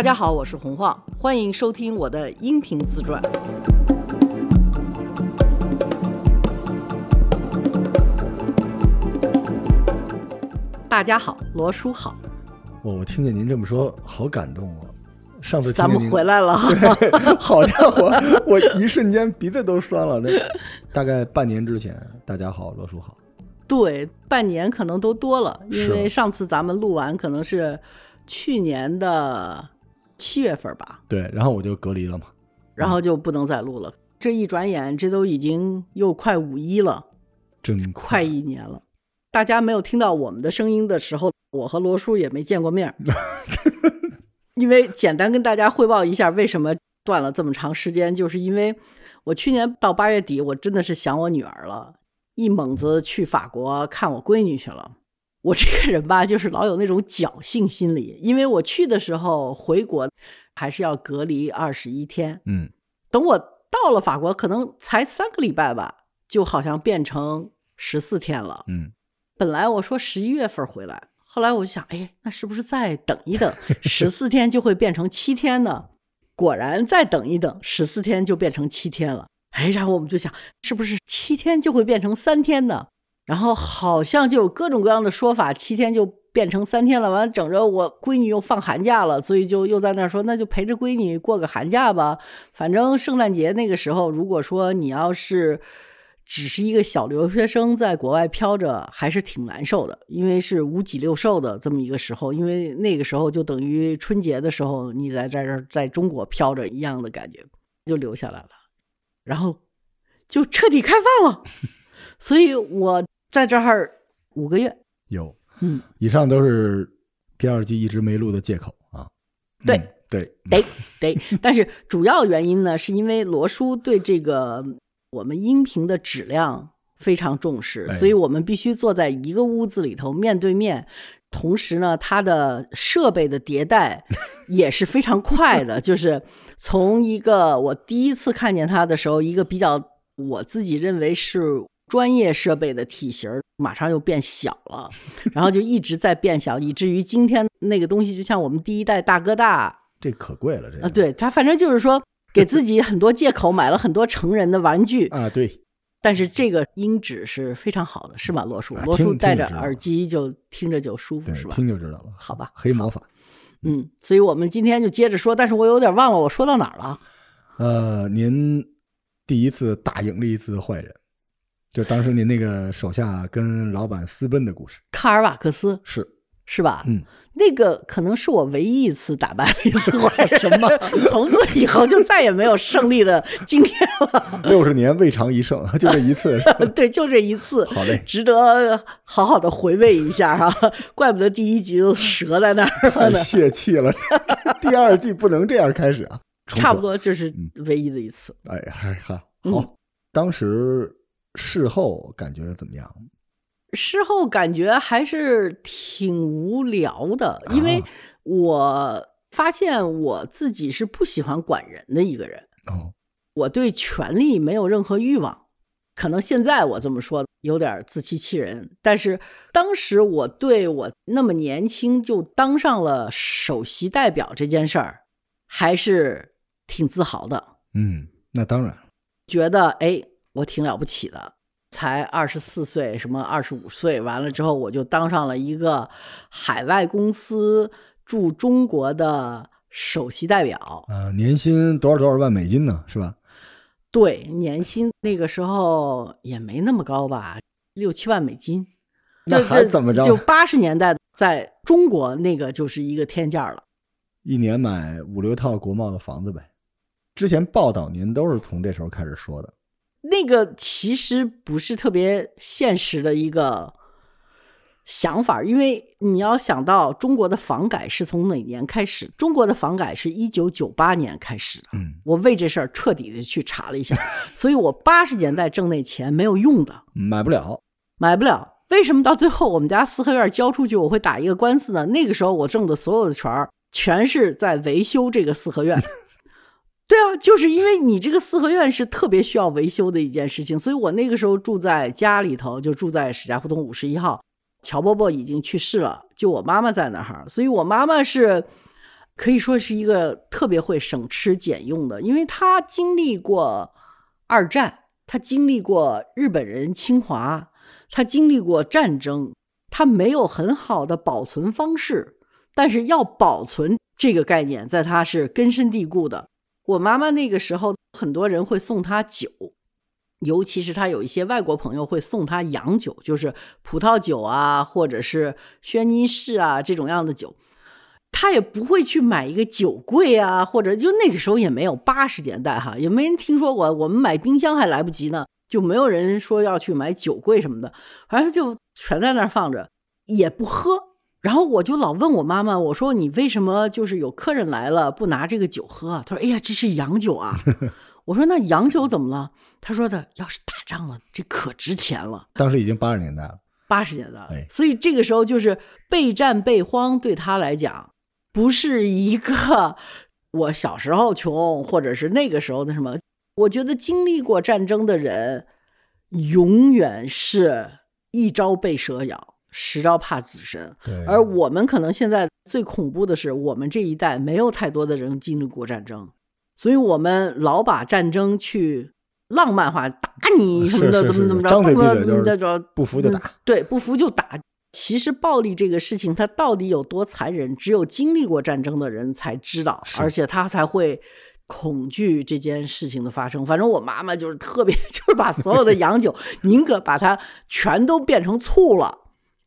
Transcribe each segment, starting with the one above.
大家好，我是洪晃，欢迎收听我的音频自传。大家好，罗叔好，我我听见您这么说，好感动啊！上次咱们回来了。对，好家伙，我一瞬间鼻子都酸了。那大概半年之前，大家好，罗叔好。对，半年可能都多了，因为上次咱们录完可能是去年的七月份吧，对，然后我就隔离了嘛。然后就不能再录了。这一转眼，这都已经又快五一了，真快一年了。大家没有听到我们的声音的时候，我和罗叔也没见过面儿。因为简单跟大家汇报一下，为什么断了这么长时间，就是因为我去年到八月底，我真的是想我女儿了，一猛子去法国看我闺女去了。我这个人吧，就是老有那种侥幸心理，因为我去的时候回国还是要隔离二十一天，嗯，等我到了法国，可能才三个礼拜吧，就好像变成十四天了。嗯，本来我说十一月份回来，后来我就想，哎，那是不是再等一等，十四天就会变成七天呢？果然再等一等，十四天就变成七天了。哎，然后我们就想，是不是七天就会变成三天呢？然后好像就有各种各样的说法，七天就变成三天了。完了，整着我闺女又放寒假了，所以就又在那说，那就陪着闺女过个寒假吧。反正圣诞节那个时候，如果说你要是只是一个小留学生在国外飘着，还是挺难受的，因为是五脊六兽的这么一个时候。因为那个时候就等于春节的时候，你在这儿在中国飘着一样的感觉，就留下来了，然后就彻底开放了。所以我在这儿五个月，有。嗯，以上都是第二季一直没录的借口啊。对嗯对，得得，但是主要原因呢，是因为罗叔对这个我们音频的质量非常重视，哎所以我们必须坐在一个屋子里头面对面。同时呢，它的设备的迭代 也是非常快的，就是从一个我第一次看见他的时候，一个比较我自己认为是专业设备的体型，马上又变小了，然后就一直在变小，以至于今天那个东西就像我们第一代大哥大这可贵了，这个啊，对他反正就是说给自己很多借口，买了很多成人的玩具，啊，对，但是这个音质是非常好的，是吧，罗叔罗叔戴着耳机就听着就舒服，是，吧？听就知道了。好吧黑魔法。嗯，所以我们今天就接着说，但是我有点忘了我说到哪儿了。呃，您第一次打赢了一次坏人，就当时您那个手下跟老板私奔的故事。卡尔瓦克斯是，是吧？嗯，那个可能是我唯一一次打败了一次坏人，什么？从此以后就再也没有胜利的今天了。六十年未尝一胜，就这一次是吧？对，就这一次。好嘞，值得好好的回味一下哈、怪不得第一集就折在那儿了。泄气了。第二季不能这样开始啊，差不。多就是唯一的一次。哎呀，嗨哈，嗯好。当时事后感觉怎么样？事后感觉还是挺无聊的，因为啊我发现我自己是不喜欢管人的一个人，哦，我对权力没有任何欲望。可能现在我这么说有点自欺欺人，但是当时我对我那么年轻就当上了首席代表这件事儿，还是挺自豪的。嗯，那当然，觉得哎，我挺了不起的，才二十四岁，什么二十五岁，完了之后我就当上了一个海外公司驻中国的首席代表。呃，年薪多少多少万美金呢？是吧？对，年薪那个时候也没那么高吧，六七万美金。那还怎么着就八十年代在中国那个就是一个天价了。一年买五六套国贸的房子呗。之前报道您都是从这时候开始说的。那个其实不是特别现实的一个想法，因为你要想到中国的房改是从哪年开始？中国的房改是一九九八年开始的。嗯，我为这事儿彻底的去查了一下，所以我八十年代挣那钱没有用的，买不了。买不了。为什么到最后我们家四合院交出去，我会打一个官司呢？那个时候我挣的所有的钱儿，全是在维修这个四合院。对啊，就是因为你这个四合院是特别需要维修的一件事情，所以我那个时候住在家里头，就住在史家胡同五十一号。乔伯伯已经去世了，就我妈妈在那儿，所以我妈妈是可以说是一个特别会省吃俭用的，因为她经历过二战，她经历过日本人侵华，她经历过战争，她没有很好的保存方式，但是要保存这个概念，在她是根深蒂固的。我妈妈那个时候，很多人会送她酒，尤其是她有一些外国朋友会送她洋酒，就是葡萄酒啊，或者是轩尼诗啊这种样的酒。她也不会去买一个酒柜啊，或者就那个时候也没有八十年代哈，也没人听说过。我们买冰箱还来不及呢，就没有人说要去买酒柜什么的，反正就全在那儿放着，也不喝。然后我就老问我妈妈，我说你为什么就是有客人来了不拿这个酒喝？她说：“哎呀，这是洋酒啊。”我说：“那洋酒怎么了？”她说的：“要是打仗了，这可值钱了。”当时已经八十年代了，八十年代，所以这个时候就是备战备荒，对他来讲不是一个我小时候穷，或者是那个时候的什么。我觉得经历过战争的人，永远是一朝被蛇咬。十招怕子身，而我们可能现在最恐怖的是，我们这一代没有太多的人经历过战争，所以我们老把战争去浪漫化，打你什么的，怎么怎么着，张嘴闭嘴就不服就打，对，不服就打。其实暴力这个事情，它到底有多残忍，只有经历过战争的人才知道，而且他才会恐惧这件事情的发生。反正我妈妈就是特别，就是把所有的洋酒，宁可把它全都变成醋了。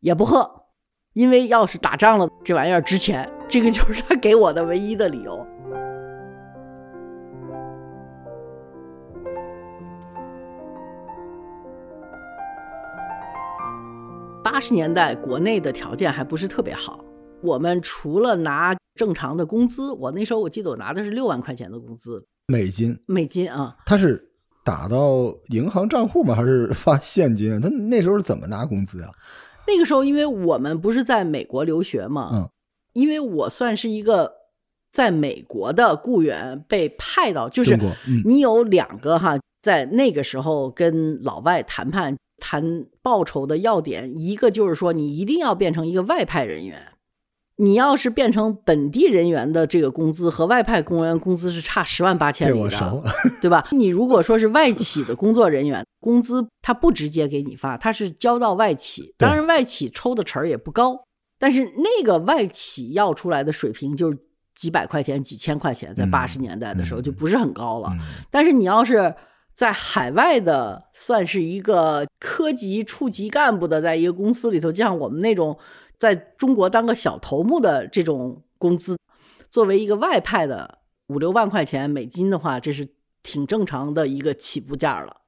也不喝，因为要是打仗了，这玩意儿值钱。这个就是他给我的唯一的理由。八十年代国内的条件还不是特别好，我们除了拿正常的工资，我那时候我记得我拿的是六万块钱的工资，美金，美金啊。他是打到银行账户吗？还是发现金？他那时候是怎么拿工资啊？那个时候，因为我们不是在美国留学嘛，嗯，因为我算是一个在美国的雇员，被派到，就是你有两个哈，在那个时候跟老外谈判谈报酬的要点，一个就是说你一定要变成一个外派人员。你要是变成本地人员的这个工资和外派公务员工资是差十万八千里的，对吧？你如果说是外企的工作人员，工资他不直接给你发，他是交到外企，当然外企抽的成儿也不高，但是那个外企要出来的水平就是几百块钱、几千块钱，在八十年代的时候就不是很高了。但是你要是在海外的，算是一个科级处级干部的，在一个公司里头，就像我们那种。在中国当个小头目的这种工资，作为一个外派的五六万块钱美金的话，这是挺正常的一个起步价了。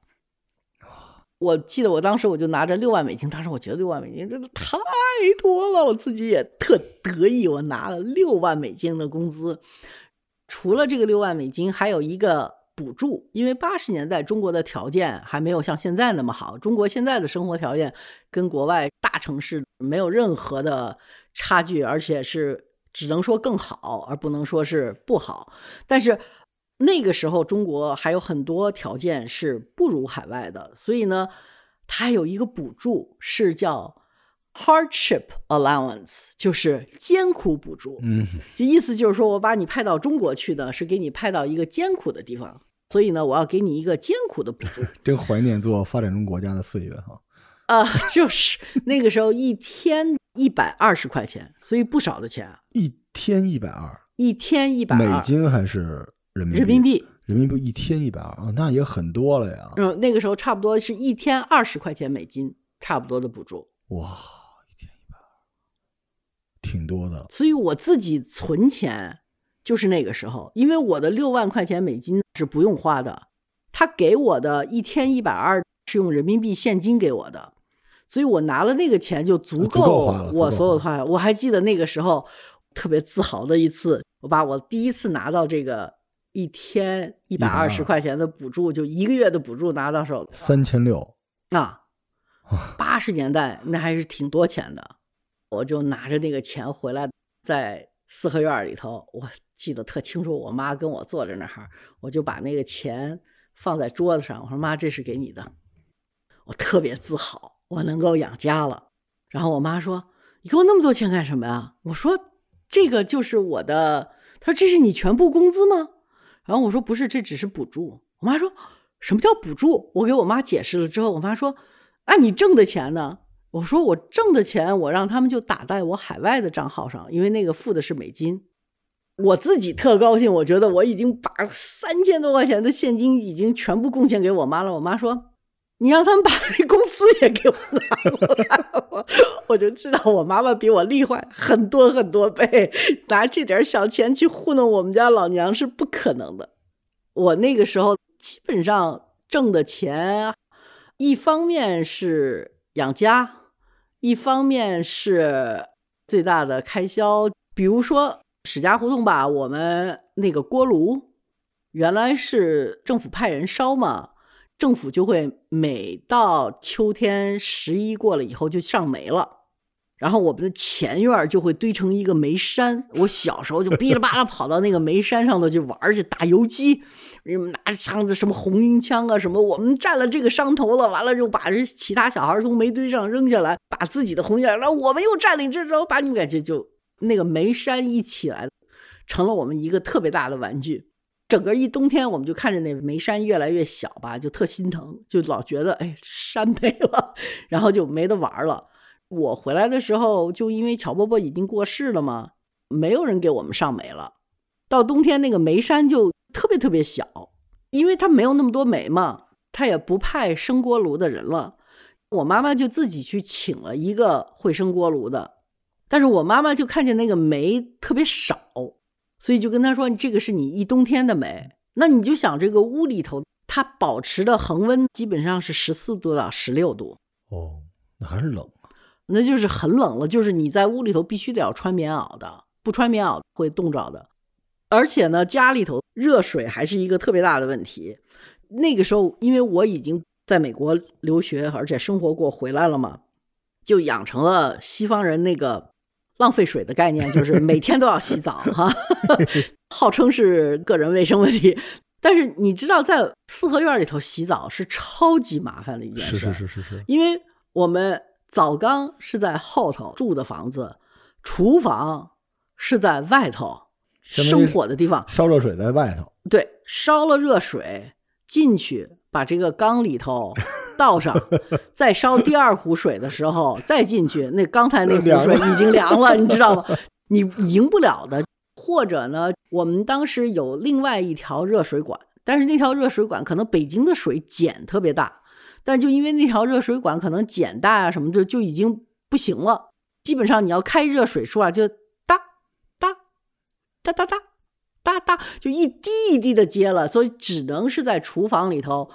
我记得我当时我就拿着六万美金，当时我觉得六万美金真的太多了，我自己也特得意，我拿了六万美金的工资。除了这个六万美金，还有一个。补助，因为八十年代中国的条件还没有像现在那么好。中国现在的生活条件跟国外大城市没有任何的差距，而且是只能说更好，而不能说是不好。但是那个时候中国还有很多条件是不如海外的，所以呢，它有一个补助是叫 hardship allowance，就是艰苦补助。嗯，就意思就是说我把你派到中国去的是给你派到一个艰苦的地方。所以呢，我要给你一个艰苦的补助。真怀念做发展中国家的岁月哈。啊，就是那个时候一天一百二十块钱，所以不少的钱。一天一百二，一天一百美金还是人民币？人民币，人民币一天一百二啊，那也很多了呀。嗯，那个时候差不多是一天二十块钱美金，差不多的补助。哇，挺多的。所以我自己存钱。就是那个时候，因为我的六万块钱美金是不用花的，他给我的一天一百二是用人民币现金给我的，所以我拿了那个钱就足够我所有的花。我还记得那个时候特别自豪的一次，我把我第一次拿到这个一天一百二十块钱的补助，就一个月的补助拿到手三千六啊，八十年代那还是挺多钱的，我就拿着那个钱回来在。四合院里头，我记得特清楚。我妈跟我坐在那儿，我就把那个钱放在桌子上。我说：“妈，这是给你的。”我特别自豪，我能够养家了。然后我妈说：“你给我那么多钱干什么呀？”我说：“这个就是我的她说这是你全部工资吗？然后我说不是，这只是补助。我妈说什么叫补助？我给我妈解释了之后，我妈说啊，你挣的钱呢？我说我挣的钱，我让他们就打在我海外的账号上，因为那个付的是美金。我自己特高兴，我觉得我已经把三千多块钱的现金已经全部贡献给我妈了。我妈说：“你让他们把那工资也给我拿过来。”我我就知道我妈妈比我厉害很多很多倍，拿这点小钱去糊弄我们家老娘是不可能的。我那个时候基本上挣的钱，一方面是养家，一方面是最大的开销，比如说。史家胡同吧，我们那个锅炉原来是政府派人烧嘛，政府就会每到秋天十一过了以后就上煤了，然后我们的前院就会堆成一个煤山。我小时候就哔哩吧啦跑到那个煤山上头去玩去打游击，拿着枪子什么红缨枪啊什么，我们占了这个山头了，完了就把这其他小孩从煤堆上扔下来，把自己的红缨，然后我们又占领这，之后把你们感觉就。那个煤山一起来，成了我们一个特别大的玩具。整个一冬天，我们就看着那煤山越来越小吧，就特心疼，就老觉得哎，山没了，然后就没得玩了。我回来的时候，就因为乔伯伯已经过世了嘛，没有人给我们上煤了。到冬天，那个煤山就特别特别小，因为他没有那么多煤嘛，他也不派生锅炉的人了。我妈妈就自己去请了一个会生锅炉的。但是我妈妈就看见那个煤特别少，所以就跟他说：“这个是你一冬天的煤。”那你就想，这个屋里头它保持的恒温基本上是十四度到十六度。哦，那还是冷？那就是很冷了，就是你在屋里头必须得要穿棉袄的，不穿棉袄会冻着的。而且呢，家里头热水还是一个特别大的问题。那个时候，因为我已经在美国留学，而且生活过回来了嘛，就养成了西方人那个。浪费水的概念就是 每天都要洗澡哈，号称是个人卫生问题，但是你知道在四合院里头洗澡是超级麻烦的一件事，是是是是是，因为我们澡缸是在后头住的房子，厨房是在外头生火的地方，烧热水在外头，对，烧了热水进去，把这个缸里头。倒上，再烧第二壶水的时候，再进去，那刚才那壶水已经凉了，你知道吗？你赢不了的。或者呢，我们当时有另外一条热水管，但是那条热水管可能北京的水碱特别大，但就因为那条热水管可能碱大啊什么的，就已经不行了。基本上你要开热水出来，就哒哒哒哒哒哒哒，就一滴一滴的接了，所以只能是在厨房里头。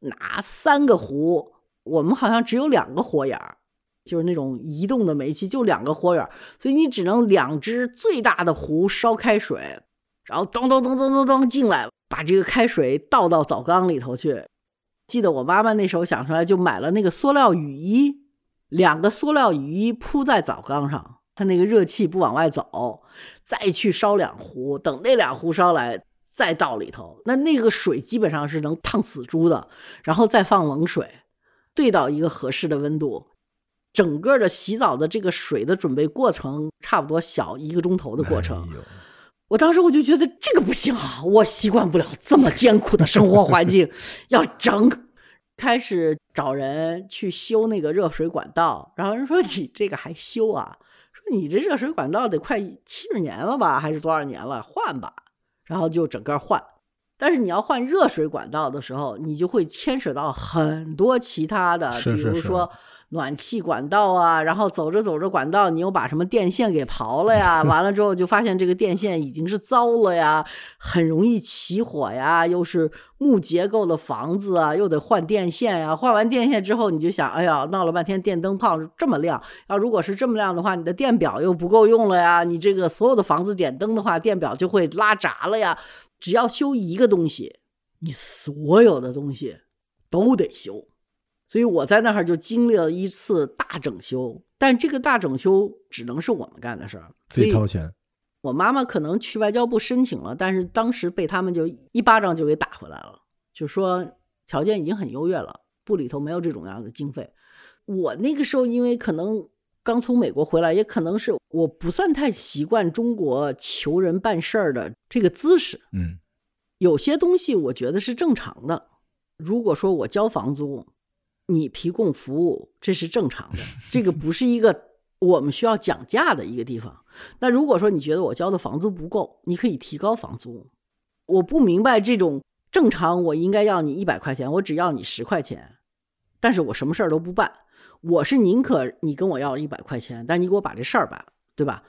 拿三个壶，我们好像只有两个火眼儿，就是那种移动的煤气，就两个火眼儿，所以你只能两只最大的壶烧开水，然后咚咚咚咚咚咚进来，把这个开水倒到澡缸里头去。记得我妈妈那时候想出来，就买了那个塑料雨衣，两个塑料雨衣铺在澡缸上，它那个热气不往外走，再去烧两壶，等那两壶烧来。再倒里头，那那个水基本上是能烫死猪的，然后再放冷水，兑到一个合适的温度，整个的洗澡的这个水的准备过程差不多小一个钟头的过程。我当时我就觉得这个不行啊，我习惯不了这么艰苦的生活环境，要整。开始找人去修那个热水管道，然后人说你这个还修啊？说你这热水管道得快七十年了吧，还是多少年了？换吧。然后就整个换，但是你要换热水管道的时候，你就会牵扯到很多其他的，比如说暖气管道啊。然后走着走着管道，你又把什么电线给刨了呀？完了之后就发现这个电线已经是糟了呀，很容易起火呀。又是木结构的房子啊，又得换电线呀。换完电线之后，你就想，哎呀，闹了半天电灯泡这么亮，要如果是这么亮的话，你的电表又不够用了呀。你这个所有的房子点灯的话，电表就会拉闸了呀。只要修一个东西，你所有的东西都得修，所以我在那儿就经历了一次大整修。但这个大整修只能是我们干的事儿，自己掏钱。我妈妈可能去外交部申请了，但是当时被他们就一巴掌就给打回来了，就说条件已经很优越了，部里头没有这种样的经费。我那个时候因为可能。刚从美国回来，也可能是我不算太习惯中国求人办事儿的这个姿势。嗯有些东西我觉得是正常的。如果说我交房租，你提供服务，这是正常的，这个不是一个我们需要讲价的一个地方。那如果说你觉得我交的房租不够，你可以提高房租。我不明白这种正常，我应该要你一百块钱，我只要你十块钱，但是我什么事儿都不办。我是宁可你跟我要一百块钱，但你给我把这事儿办，对吧？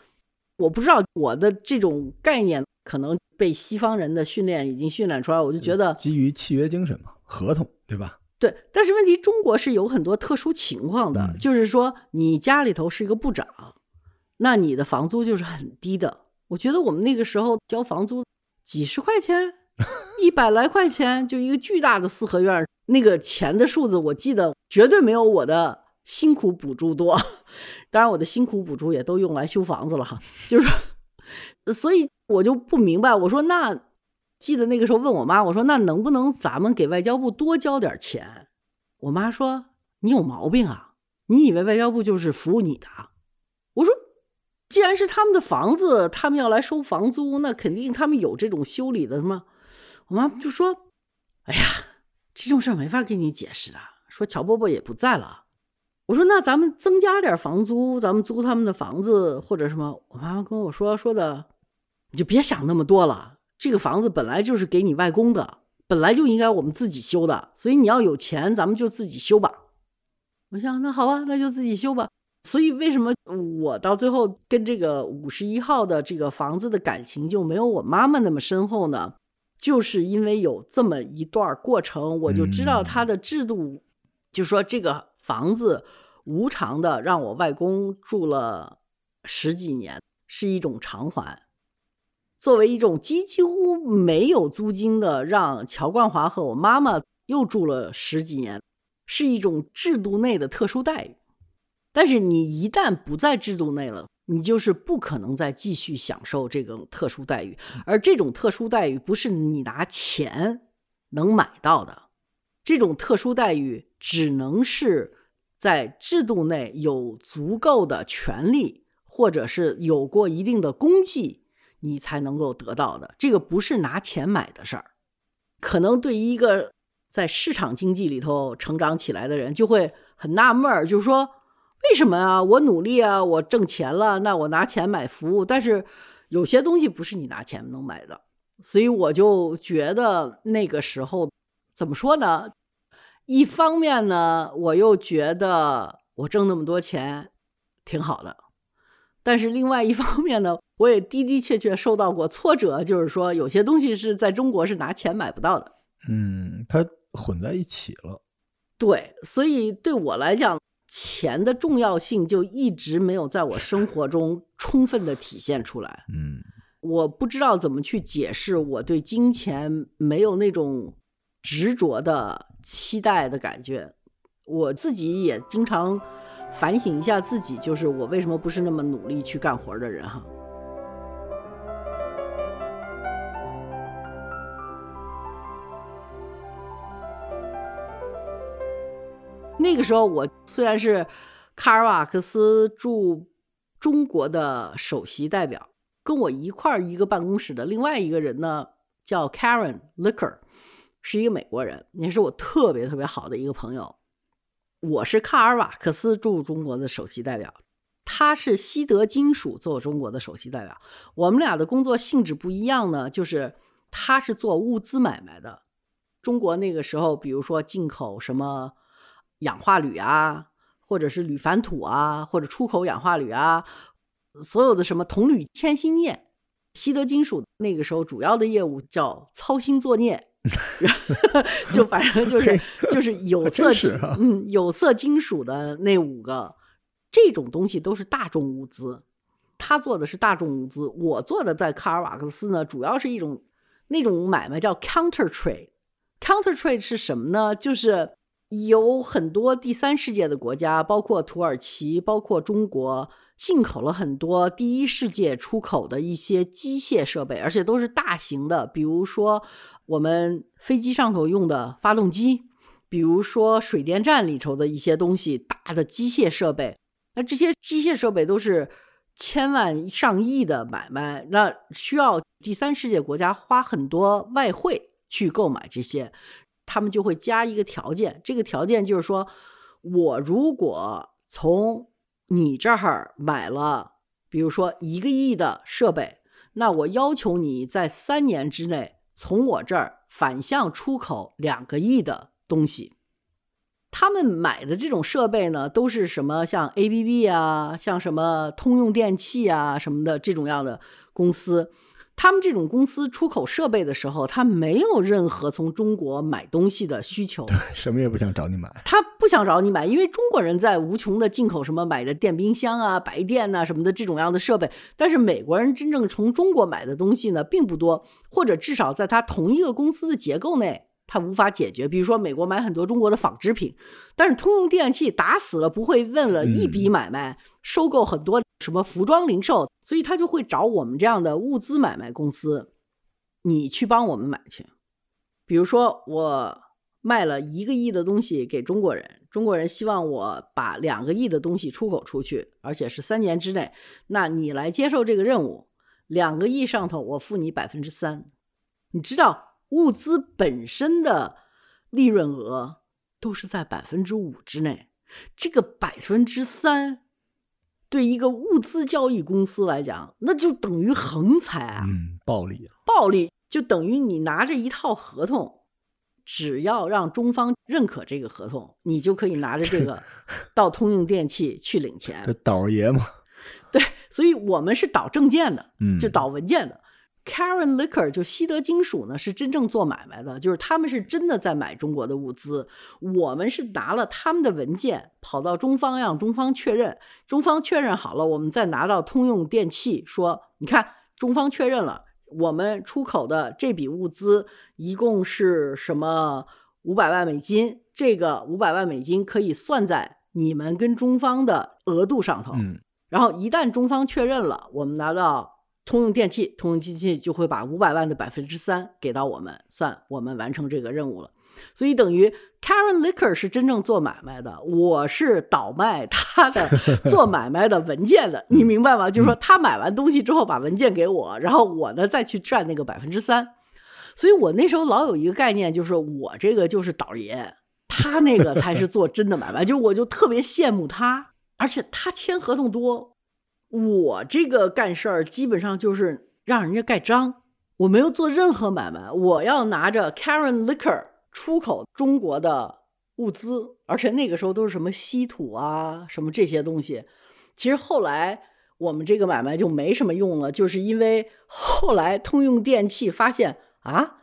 我不知道我的这种概念可能被西方人的训练已经训练出来，我就觉得基于契约精神嘛，合同对吧？对。但是问题，中国是有很多特殊情况的，嗯就是说你家里头是一个部长，那你的房租就是很低的。我觉得我们那个时候交房租几十块钱，一百来块钱，就一个巨大的四合院，那个钱的数字，我记得绝对没有我的辛苦补助多。当然，我的辛苦补助也都用来修房子了哈，就是，所以我就不明白，我说那记得那个时候问我妈，我说那能不能咱们给外交部多交点钱？我妈说你有毛病啊，你以为外交部就是服务你的啊？我说既然是他们的房子，他们要来收房租，那肯定他们有这种修理的什么。我妈就说：“哎呀，这种事没法跟你解释的。说乔伯伯也不在了。”我说：“那咱们增加点房租，咱们租他们的房子或者什么。”我妈妈跟我说：“说的，你就别想那么多了。这个房子本来就是给你外公的，本来就应该我们自己修的，所以你要有钱，咱们就自己修吧。”我想，那好吧，那就自己修吧。所以为什么我到最后跟这个五十一号的这个房子的感情就没有我妈妈那么深厚呢？就是因为有这么一段过程，我就知道它的制度，就说这个房子无偿的让我外公住了十几年，是一种偿还。作为一种几几乎没有租金的，让乔冠华和我妈妈又住了十几年，是一种制度内的特殊待遇。但是你一旦不在制度内了，你就是不可能再继续享受这种特殊待遇，而这种特殊待遇不是你拿钱能买到的，这种特殊待遇只能是在制度内有足够的权利，或者是有过一定的功绩，你才能够得到的。这个不是拿钱买的事儿。可能对于一个在市场经济里头成长起来的人，就会很纳闷儿，就是说。为什么啊？我努力啊，我挣钱了，那我拿钱买服务，但是有些东西不是你拿钱能买的，所以我就觉得那个时候怎么说呢？一方面呢，我又觉得我挣那么多钱挺好的，但是另外一方面呢，我也的的确确受到过挫折，就是说有些东西是在中国是拿钱买不到的。嗯，它混在一起了。对，所以对我来讲。钱的重要性就一直没有在我生活中充分的体现出来。嗯，我不知道怎么去解释我对金钱没有那种执着的期待的感觉。我自己也经常反省一下自己，就是我为什么不是那么努力去干活的人哈。那个时候，我虽然是卡尔瓦克斯驻中国的首席代表，跟我一块儿一个办公室的另外一个人呢，叫 Karen Licker，是一个美国人，也是我特别特别好的一个朋友。我是卡尔瓦克斯驻中国的首席代表，他是西德金属做中国的首席代表。我们俩的工作性质不一样呢，就是他是做物资买卖的。中国那个时候，比如说进口什么。氧化铝啊，或者是铝矾土啊，或者出口氧化铝啊，所有的什么铜铝铅锌镍，西德金属那个时候主要的业务叫操心作镍，就反正就是 就是有色啊、嗯有色金属的那五个这种东西都是大众物资，他做的是大众物资，我做的在卡尔瓦克斯呢，主要是一种那种买卖叫 counter trade，counter trade 是什么呢？就是有很多第三世界的国家，包括土耳其，包括中国，进口了很多第一世界出口的一些机械设备，而且都是大型的，比如说我们飞机上头用的发动机，比如说水电站里头的一些东西，大的机械设备。那这些机械设备都是千万上亿的买卖，那需要第三世界国家花很多外汇去购买这些，他们就会加一个条件，这个条件就是说，我如果从你这儿买了，比如说一个亿的设备，那我要求你在三年之内从我这儿反向出口两个亿的东西。他们买的这种设备呢，都是什么像 ABB 啊，像什么通用电器啊什么的这种样的公司。他们这种公司出口设备的时候，他没有任何从中国买东西的需求，什么也不想找你买。他不想找你买，因为中国人在无穷的进口什么买的电冰箱啊、白电呐、什么的这种样的设备，但是美国人真正从中国买的东西呢并不多，或者至少在他同一个公司的结构内。它无法解决，比如说美国买很多中国的纺织品，但是通用电器打死了不会为了一笔买卖收购很多什么服装零售，所以他就会找我们这样的物资买卖公司，你去帮我们买去。比如说我卖了一个亿的东西给中国人，中国人希望我把两个亿的东西出口出去，而且是三年之内，那你来接受这个任务，两个亿上头我付你百分之三，你知道。物资本身的利润额都是在百分之五之内，这个百分之三对一个物资交易公司来讲，那就等于横财啊！嗯，暴利啊！暴利就等于你拿着一套合同，只要让中方认可这个合同，你就可以拿着这个 到通用电器去领钱。这倒爷嘛，对，所以我们是导证件的，嗯，就导文件的。Karen Liquor 就西德金属呢，是真正做买卖的，就是他们是真的在买中国的物资。我们是拿了他们的文件，跑到中方让中方确认，中方确认好了，我们再拿到通用电气说，你看中方确认了，我们出口的这笔物资一共是什么五百万美金，这个五百万美金可以算在你们跟中方的额度上头。嗯，然后一旦中方确认了，我们拿到。通用电气，通用电器就会把五百万的百分之三给到我们，算我们完成这个任务了。所以等于 Karen Licker 是真正做买卖的，我是倒卖他的做买卖的文件的，你明白吗？就是说他买完东西之后把文件给我，然后我呢再去占那个百分之三。所以我那时候老有一个概念，就是我这个就是倒爷，他那个才是做真的买卖，就我就特别羡慕他，而且他签合同多。我这个干事儿基本上就是让人家盖章，我没有做任何买卖，我要拿着 Karen Liquor 出口中国的物资，而且那个时候都是什么稀土啊，什么这些东西。其实后来我们这个买卖就没什么用了，就是因为后来通用电气发现啊，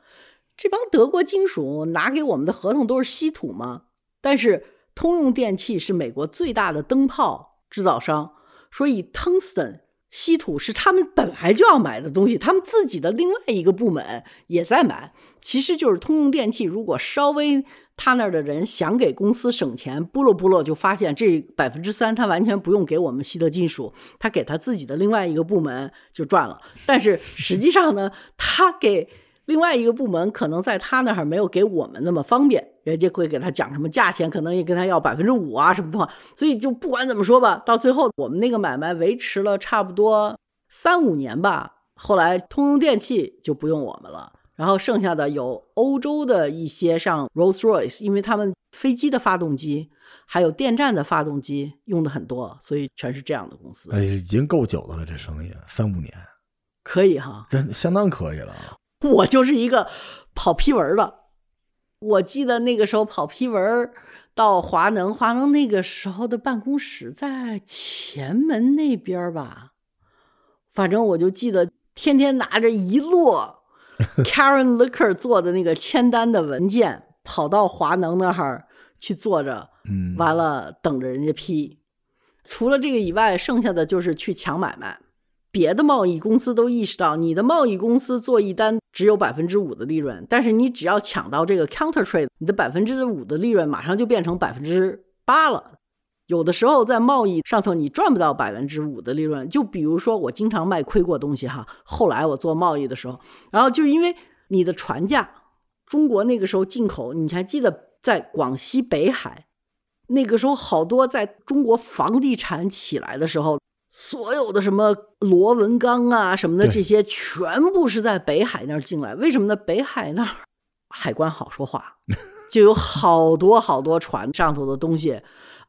这帮德国金属拿给我们的合同都是稀土吗？但是通用电气是美国最大的灯泡制造商。所以，tungsten 稀土是他们本来就要买的东西，他们自己的另外一个部门也在买。其实就是通用电气，如果稍微他那儿的人想给公司省钱，拨落拨落，就发现这百分之三他完全不用给我们西德金属，他给他自己的另外一个部门就赚了。但是实际上呢，他给。另外一个部门可能在他那儿没有给我们那么方便，人家会给他讲什么价钱，可能也跟他要百分之五啊什么的话，所以就不管怎么说吧，到最后我们那个买卖维持了差不多三五年吧。后来通用电气就不用我们了，然后剩下的有欧洲的一些像 Rolls-Royce，因为他们飞机的发动机还有电站的发动机用的很多，所以全是这样的公司。哎，已经够久的了，这生意三五年，可以哈，这相当可以了。我就是一个跑批文的。我记得那个时候跑批文到华能，华能那个时候的办公室在前门那边吧。反正我就记得天天拿着一摞 Karen Licker 做的那个签单的文件，跑到华能那儿去坐着，嗯，完了等着人家批。除了这个以外，剩下的就是去抢买卖。别的贸易公司都意识到，你的贸易公司做一单只有百分之五的利润，但是你只要抢到这个 counter trade，你的百分之五的利润马上就变成百分之八了。有的时候在贸易上头你赚不到百分之五的利润，就比如说我经常卖亏过东西哈。后来我做贸易的时候，然后就是因为你的船价，中国那个时候进口，你还记得在广西北海那个时候好多在中国房地产起来的时候，所有的什么螺纹钢啊什么的这些，全部是在北海那儿进来。为什么呢？北海那儿 海关好说话，就有好多好多船上头的东西，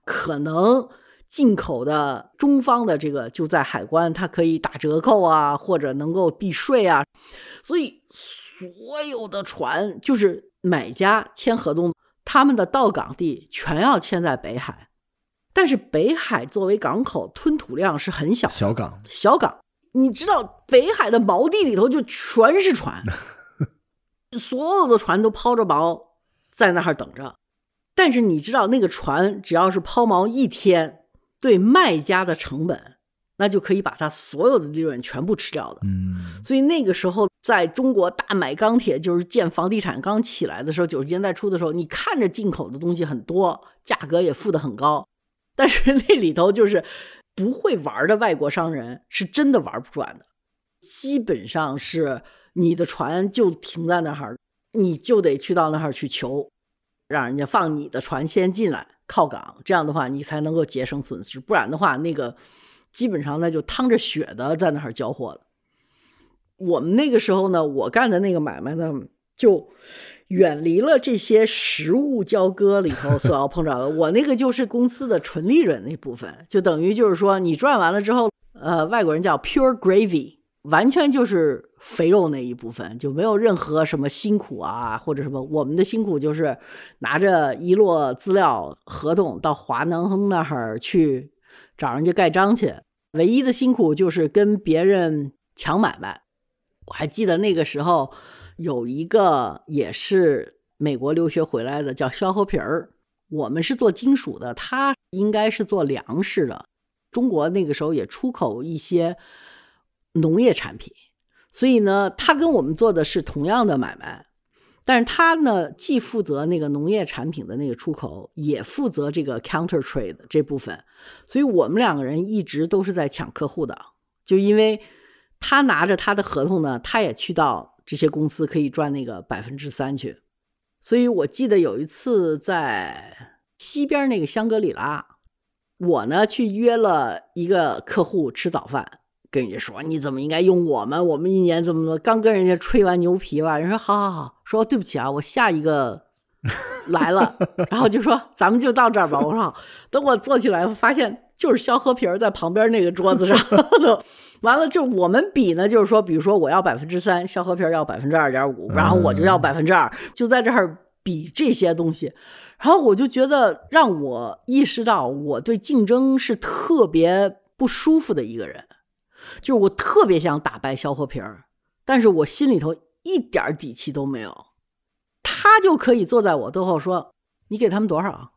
可能进口的中方的这个就在海关，它可以打折扣啊，或者能够避税啊，所以所有的船就是买家签合同，他们的到港地全要签在北海。但是北海作为港口，吞吐量是很小，小港，小港，你知道北海的锚地里头就全是船，所有的船都抛着锚在那儿等着。但是你知道，那个船只要是抛锚一天，对卖家的成本，那就可以把它所有的利润全部吃掉的。嗯，所以那个时候，在中国大买钢铁，就是建房地产刚起来的时候，九十年代初的时候，你看着进口的东西很多，价格也付得很高，但是那里头就是不会玩的外国商人是真的玩不转的，基本上是你的船就停在那儿，你就得去到那儿去求，让人家放你的船先进来靠港，这样的话你才能够节省损失，不然的话那个基本上那就淌着血的在那儿交货的。我们那个时候呢，我干的那个买卖呢，就远离了这些实物交割里头所要碰着的。我那个就是公司的纯利润那部分，就等于就是说你赚完了之后，呃，外国人叫 pure gravy，完全就是肥肉那一部分，就没有任何什么辛苦啊或者什么。我们的辛苦就是拿着一摞资料合同到华南亨那儿去找人家盖章去，唯一的辛苦就是跟别人抢买卖。我还记得那个时候有一个也是美国留学回来的，叫肖和平儿。我们是做金属的，他应该是做粮食的。中国那个时候也出口一些农业产品，所以呢，他跟我们做的是同样的买卖，但是他呢既负责那个农业产品的那个出口，也负责这个 counter trade 这部分，所以我们两个人一直都是在抢客户的，就因为。他拿着他的合同呢，他也去到这些公司可以赚那个百分之三去。所以我记得有一次在西边那个香格里拉，我呢去约了一个客户吃早饭，跟人家说你怎么应该用我们，我们一年怎么怎么，刚跟人家吹完牛皮吧，人说好好好，说对不起啊，我下一个 来了，然后就说咱们就到这儿吧。我说好，等我坐起来发现。就是肖和平在旁边那个桌子上的，完了就我们比呢，就是说，比如说我要百分之三，肖和平要百分之二点五，然后我就要百分之二，就在这儿比这些东西，然后我就觉得让我意识到我对竞争是特别不舒服的一个人，就是我特别想打败肖和平，但是我心里头一点底气都没有，他就可以坐在我背后说你给他们多少，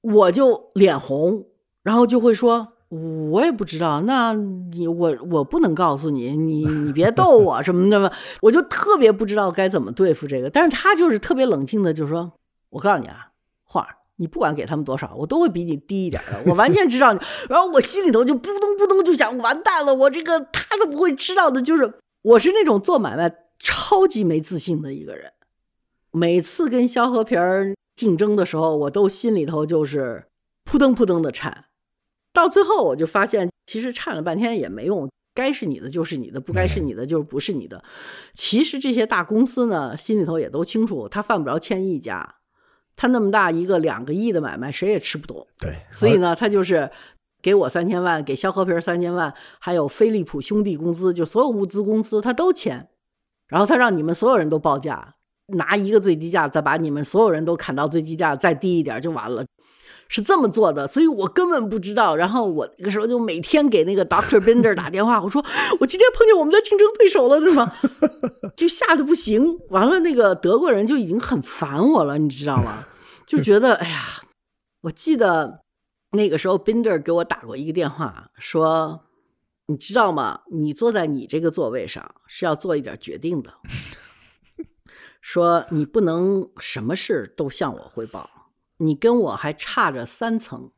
我就脸红。然后就会说，我也不知道，那你我我不能告诉你，你你别逗我什么的吧，我就特别不知道该怎么对付这个。但是他就是特别冷静的，就说，我告诉你啊，画儿，你不管给他们多少，我都会比你低一点的，我完全知道你。然后我心里头就扑通扑通就想，完蛋了，我这个他怎么会知道的？就是我是那种做买卖超级没自信的一个人，每次跟肖和平儿竞争的时候，我都心里头就是扑腾扑腾的颤。到最后，我就发现，其实颤了半天也没用，该是你的就是你的，不该是你的就是不是你的。其实这些大公司呢，心里头也都清楚，他犯不着签一家，他那么大一个两个亿的买卖，谁也吃不懂。对，所以呢，他就是给我三千万，给肖和平三千万，还有飞利浦兄弟公司，就所有物资公司他都签，然后他让你们所有人都报价，拿一个最低价，再把你们所有人都砍到最低价，再低一点就完了。是这么做的，所以我根本不知道。然后我那个时候就每天给那个 Doctor Binder 打电话，我说我今天碰见我们的竞争对手了，对吗？就吓得不行。完了，那个德国人就已经很烦我了，你知道吗？就觉得哎呀，我记得那个时候 Binder 给我打过一个电话，说你知道吗？你坐在你这个座位上是要做一点决定的，说你不能什么事都向我汇报。你跟我还差着三层，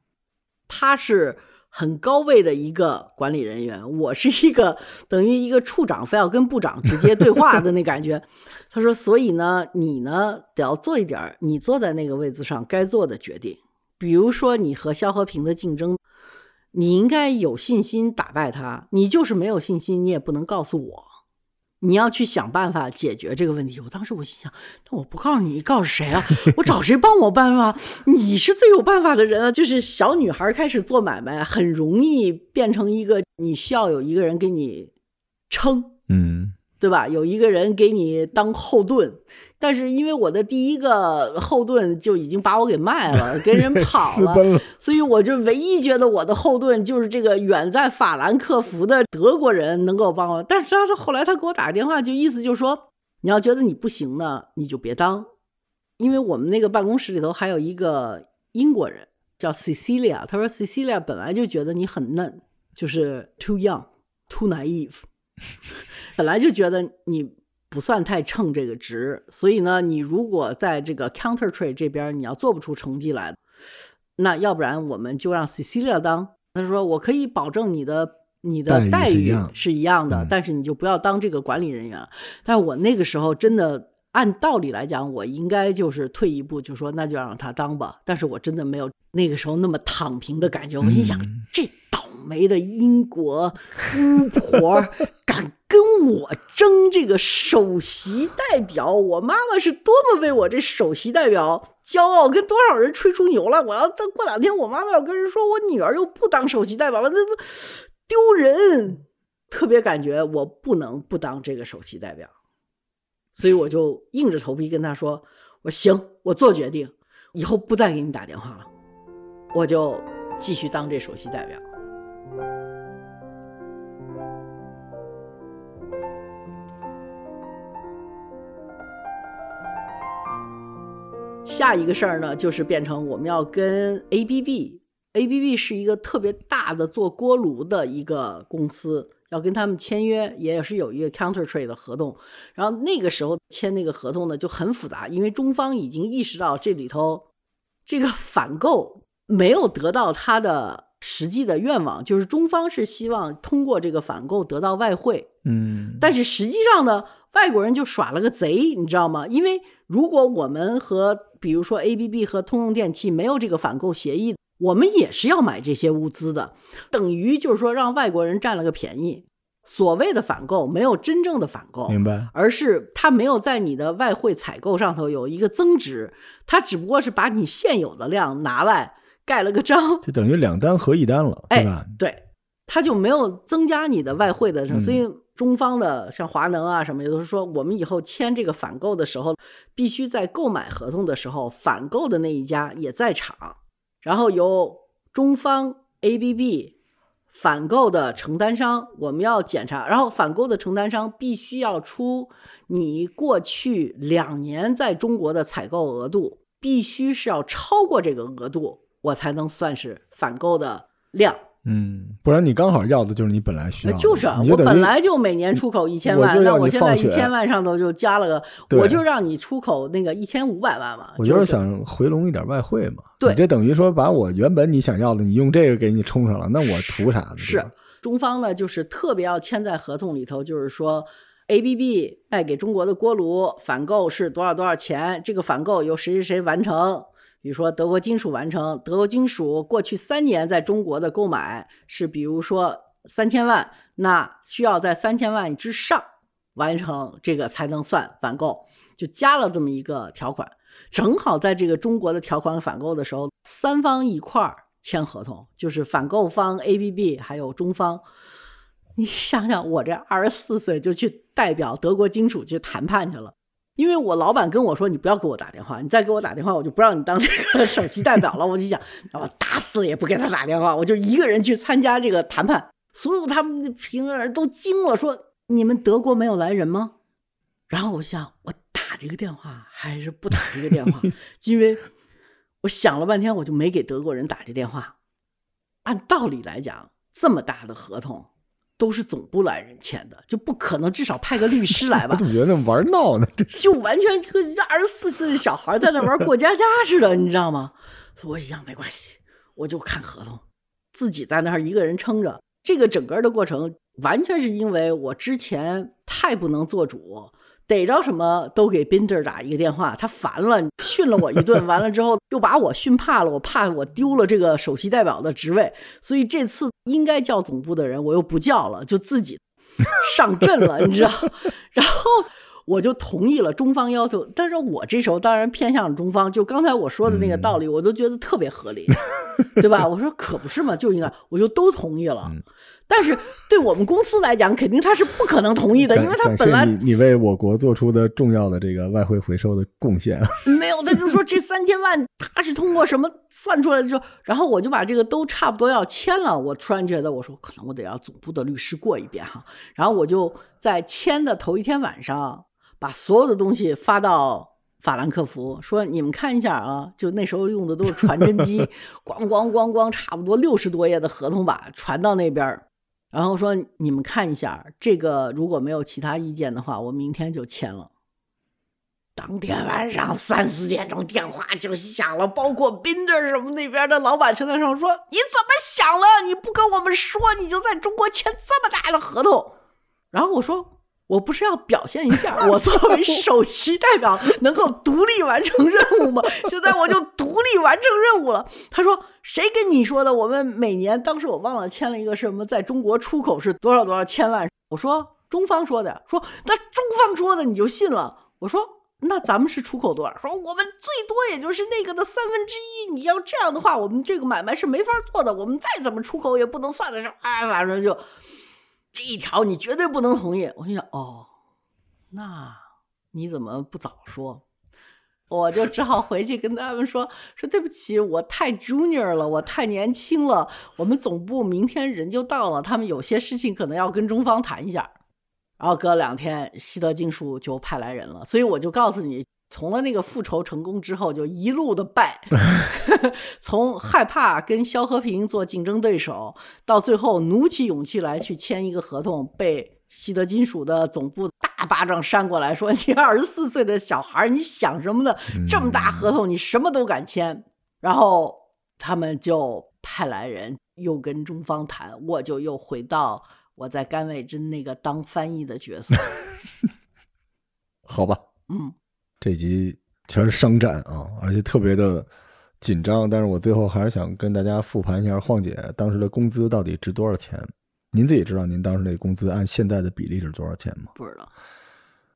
他是很高位的一个管理人员，我是一个等于一个处长，非要跟部长直接对话的那感觉。他说：“所以呢，你呢得要做一点你坐在那个位子上该做的决定，比如说你和肖和平的竞争，你应该有信心打败他，你就是没有信心，你也不能告诉我。你要去想办法解决这个问题。我当时我心想，那我不告诉你，告诉谁啊？我找谁帮我办法？你是最有办法的人啊！就是小女孩开始做买卖，很容易变成一个你需要有一个人给你撑，嗯，对吧？有一个人给你当后盾。但是因为我的第一个后盾就已经把我给卖了，跟人 跑了，所以我就唯一觉得我的后盾就是这个远在法兰克福的德国人能够帮我。但是他是后来他给我打个电话，就意思就是说，你要觉得你不行呢，你就别当。因为我们那个办公室里头还有一个英国人叫 Cecilia，他说 Cecilia 本来就觉得你很嫩，就是 too young，too naive，本来就觉得你。不算太称这个值，所以呢，你如果在这个 counter trade 这边你要做不出成绩来，那要不然我们就让 Cecilia 当。他说我可以保证你的你的待遇是一样的，但是你就不要当这个管理人员。但是我那个时候真的按道理来讲，我应该就是退一步，就说那就让他当吧。但是我真的没有那个时候那么躺平的感觉。我心想，这倒霉的英国巫婆 敢。跟我争这个首席代表，我妈妈是多么为我这首席代表骄傲，跟多少人吹出牛来。我要再过两天，我妈妈要跟人说我女儿又不当首席代表了，那不丢人？特别感觉我不能不当这个首席代表，所以我就硬着头皮跟他说：“我行，我做决定，以后不再给你打电话了，我就继续当这首席代表。”下一个事儿呢，就是变成我们要跟 ABB，ABB 是一个特别大的做锅炉的一个公司，要跟他们签约，也是有一个 counter trade 的合同。然后那个时候签那个合同呢就很复杂，因为中方已经意识到这里头这个反购没有得到他的实际的愿望，就是中方是希望通过这个反购得到外汇，嗯，但是实际上呢，外国人就耍了个贼，你知道吗？因为如果我们和比如说，ABB 和通用电气没有这个反购协议，我们也是要买这些物资的，等于就是说让外国人占了个便宜。所谓的反购没有真正的反购，明白？而是他没有在你的外汇采购上头有一个增值，他只不过是把你现有的量拿来盖了个章，就等于两单合一单了，对吧？对，他就没有增加你的外汇的，所以。中方的像华能啊什么，也都是说我们以后签这个反购的时候，必须在购买合同的时候，反购的那一家也在场，然后由中方 ABB 反购的承担商，我们要检查，然后反购的承担商必须要出你过去两年在中国的采购额度，必须是要超过这个额度，我才能算是反购的量。嗯，不然你刚好要的就是你本来需要的，就是我本来就每年出口一千万，那我现在一千万上头就加了个，我就让你出口那个一千五百万嘛。我就是想回笼一点外汇嘛。对，这等于说把我原本你想要的，你用这个给你充上了，那我图啥呢？是中方呢，就是特别要签在合同里头，就是说 ABB 卖给中国的锅炉反购是多少多少钱，这个反购由谁谁谁完成。比如说德国金属完成，德国金属过去三年在中国的购买是，比如说三千万，那需要在三千万之上完成这个才能算反购，就加了这么一个条款，正好在这个中国的条款反购的时候，三方一块儿签合同，就是反购方 ABB 还有中方，你想想，我这二十四岁就去代表德国金属去谈判去了。因为我老板跟我说，你不要给我打电话，你再给我打电话，我就不让你当这个首席代表了。我就想，我打死也不给他打电话，我就一个人去参加这个谈判。所有他们的评论人都惊了，说你们德国没有来人吗？然后我想，我打这个电话还是不打这个电话？因为我想了半天，我就没给德国人打这电话。按道理来讲，这么大的合同。都是总部来人签的，就不可能至少派个律师来吧？我 怎么觉得玩闹呢？这就完全跟二十四岁的小孩在那玩过家家似的，你知道吗？所以我想没关系，我就看合同，自己在那儿一个人撑着。这个整个的过程完全是因为我之前太不能做主，逮着什么都给宾这儿打一个电话，他烦了，训了我一顿，完了之后又把我训怕了，我怕我丢了这个首席代表的职位，所以这次应该叫总部的人我又不叫了，就自己上阵了，你知道？然后我就同意了中方要求，但是我这时候当然偏向中方，就刚才我说的那个道理，我都觉得特别合理，对吧？我说可不是嘛，就应该，我就都同意了。但是对我们公司来讲，肯定他是不可能同意的，因为他本来你你为我国做出的重要的这个外汇回收的贡献。没有，他就说这三千万他是通过什么算出来的？就然后我就把这个都差不多要签了。我突然觉得，我说可能我得要总部的律师过一遍哈。然后我就在签的头一天晚上，把所有的东西发到法兰克福，说你们看一下啊，就那时候用的都是传真机，咣咣咣咣，差不多六十多页的合同吧，传到那边。然后说你们看一下这个，如果没有其他意见的话，我明天就签了。当天晚上三四点钟电话就响了，包括宾这什么那边的老板全在上说：“你怎么想了？你不跟我们说，你就在中国签这么大的合同？”然后我说。我不是要表现一下我作为首席代表能够独立完成任务吗？现在我就独立完成任务了。他说：“谁跟你说的？我们每年当时我忘了签了一个什么，在中国出口是多少多少千万。”我说：“中方说的。”说：“那中方说的你就信了？”我说：“那咱们是出口多少？”说：“我们最多也就是那个的三分之一。你要这样的话，我们这个买卖是没法做的。我们再怎么出口也不能算得上。”哎，反正就。这一条你绝对不能同意。我心想，哦，那你怎么不早说？我就只好回去跟他们说说对不起，我太 junior 了，我太年轻了。我们总部明天人就到了，他们有些事情可能要跟中方谈一下。然后隔两天，西德金属就派来人了。所以我就告诉你。从了那个复仇成功之后，就一路的败 从害怕跟肖和平做竞争对手，到最后鼓起勇气来去签一个合同，被西德金属的总部大巴掌扇过来，说你二十四岁的小孩，你想什么呢？这么大合同，你什么都敢签。然后他们就派来人，又跟中方谈，我就又回到我在甘伟珍那个当翻译的角色。好吧，嗯。这集全是商战啊，而且特别的紧张。但是我最后还是想跟大家复盘一下，晃姐当时的工资到底值多少钱？您自己知道您当时那工资按现在的比例是多少钱吗？不知道。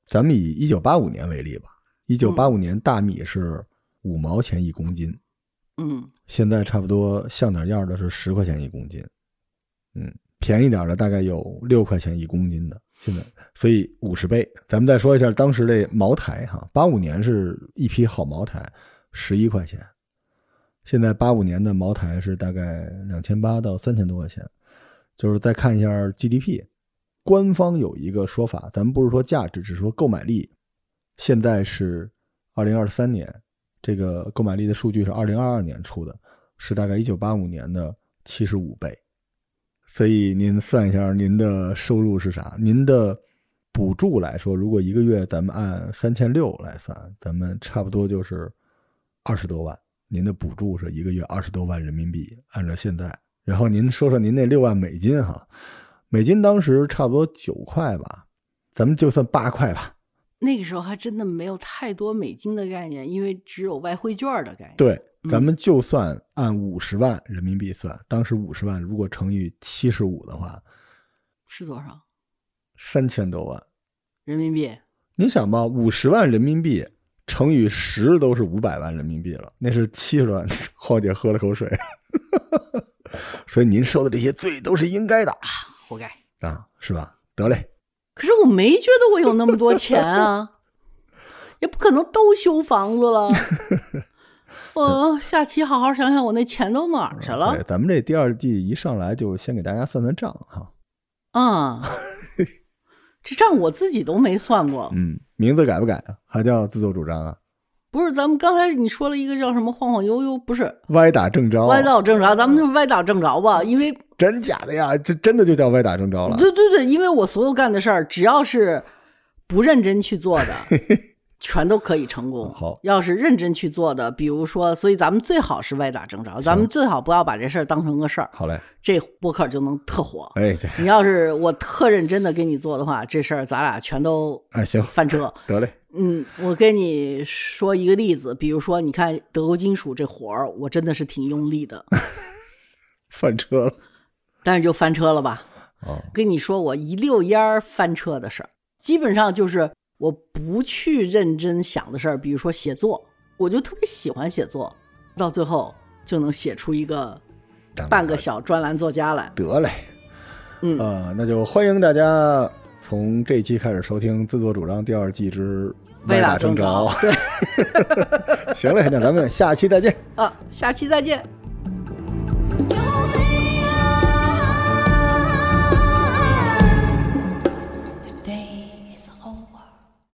咱们以一九八五年为例吧，一九八五年大米是五毛钱一公斤，嗯，现在差不多像点样的是十块钱一公斤，嗯，便宜点的大概有六块钱一公斤的。现在，所以五十倍。咱们再说一下当时这茅台哈，八五年是一批好茅台，十一块钱。现在八五年的茅台是大概两千八到三千多块钱。就是再看一下 GDP，官方有一个说法，咱们不是说价值，只是说购买力。现在是二零二三年，这个购买力的数据是二零二二年出的，是大概一九八五年的七十五倍。所以您算一下，您的收入是啥？您的补助来说，如果一个月咱们按三千六来算，咱们差不多就是二十多万。您的补助是一个月二十多万人民币，按照现在。然后您说说您那六万美金哈，美金当时差不多九块吧，咱们就算八块吧。那个时候还真的没有太多美金的概念，因为只有外汇券的概念。对。咱们就算按五十万人民币算，当时五十万如果乘以七十五的话，是多少？三千多万人民币。你想吧，五十万人民币乘以十都是五百万人民币了，那是七十万。浩姐喝了口水，所以您受的这些罪都是应该的，活该啊，是吧？得嘞。可是我没觉得我有那么多钱啊，也不可能都修房子了。我下期好好想想，我那钱都哪儿去了？对，咱们这第二季一上来就先给大家算算账哈。啊，这账我自己都没算过。嗯，名字改不改啊？还叫自作主张啊？不是，咱们刚才你说了一个叫什么晃晃悠悠，不是歪打正着？歪打正着，咱们就歪打正着吧。因为真假的呀，这真的就叫歪打正着了。对对对，因为我所有干的事儿，只要是不认真去做的。全都可以成功。好要是认真去做的，比如说，所以咱们最好是歪打正着，咱们最好不要把这事儿当成个事儿，好嘞，这播客就能特火。哎，对，你要是我特认真的给你做的话，这事儿咱俩全都哎，行，翻车。得嘞，嗯，我跟你说一个例子，比如说，你看德国金属这活儿，我真的是挺用力的，翻车了。但是就翻车了吧？哦，跟你说，我一溜烟儿翻车的事儿，基本上就是我不去认真想的事儿，比如说写作，我就特别喜欢写作，到最后就能写出一个半个小专栏作家来。得嘞，嗯呃，那就欢迎大家从这期开始收听《自作主张》第二季之歪打正着。对 行嘞，那咱们下期再见。啊，下期再见。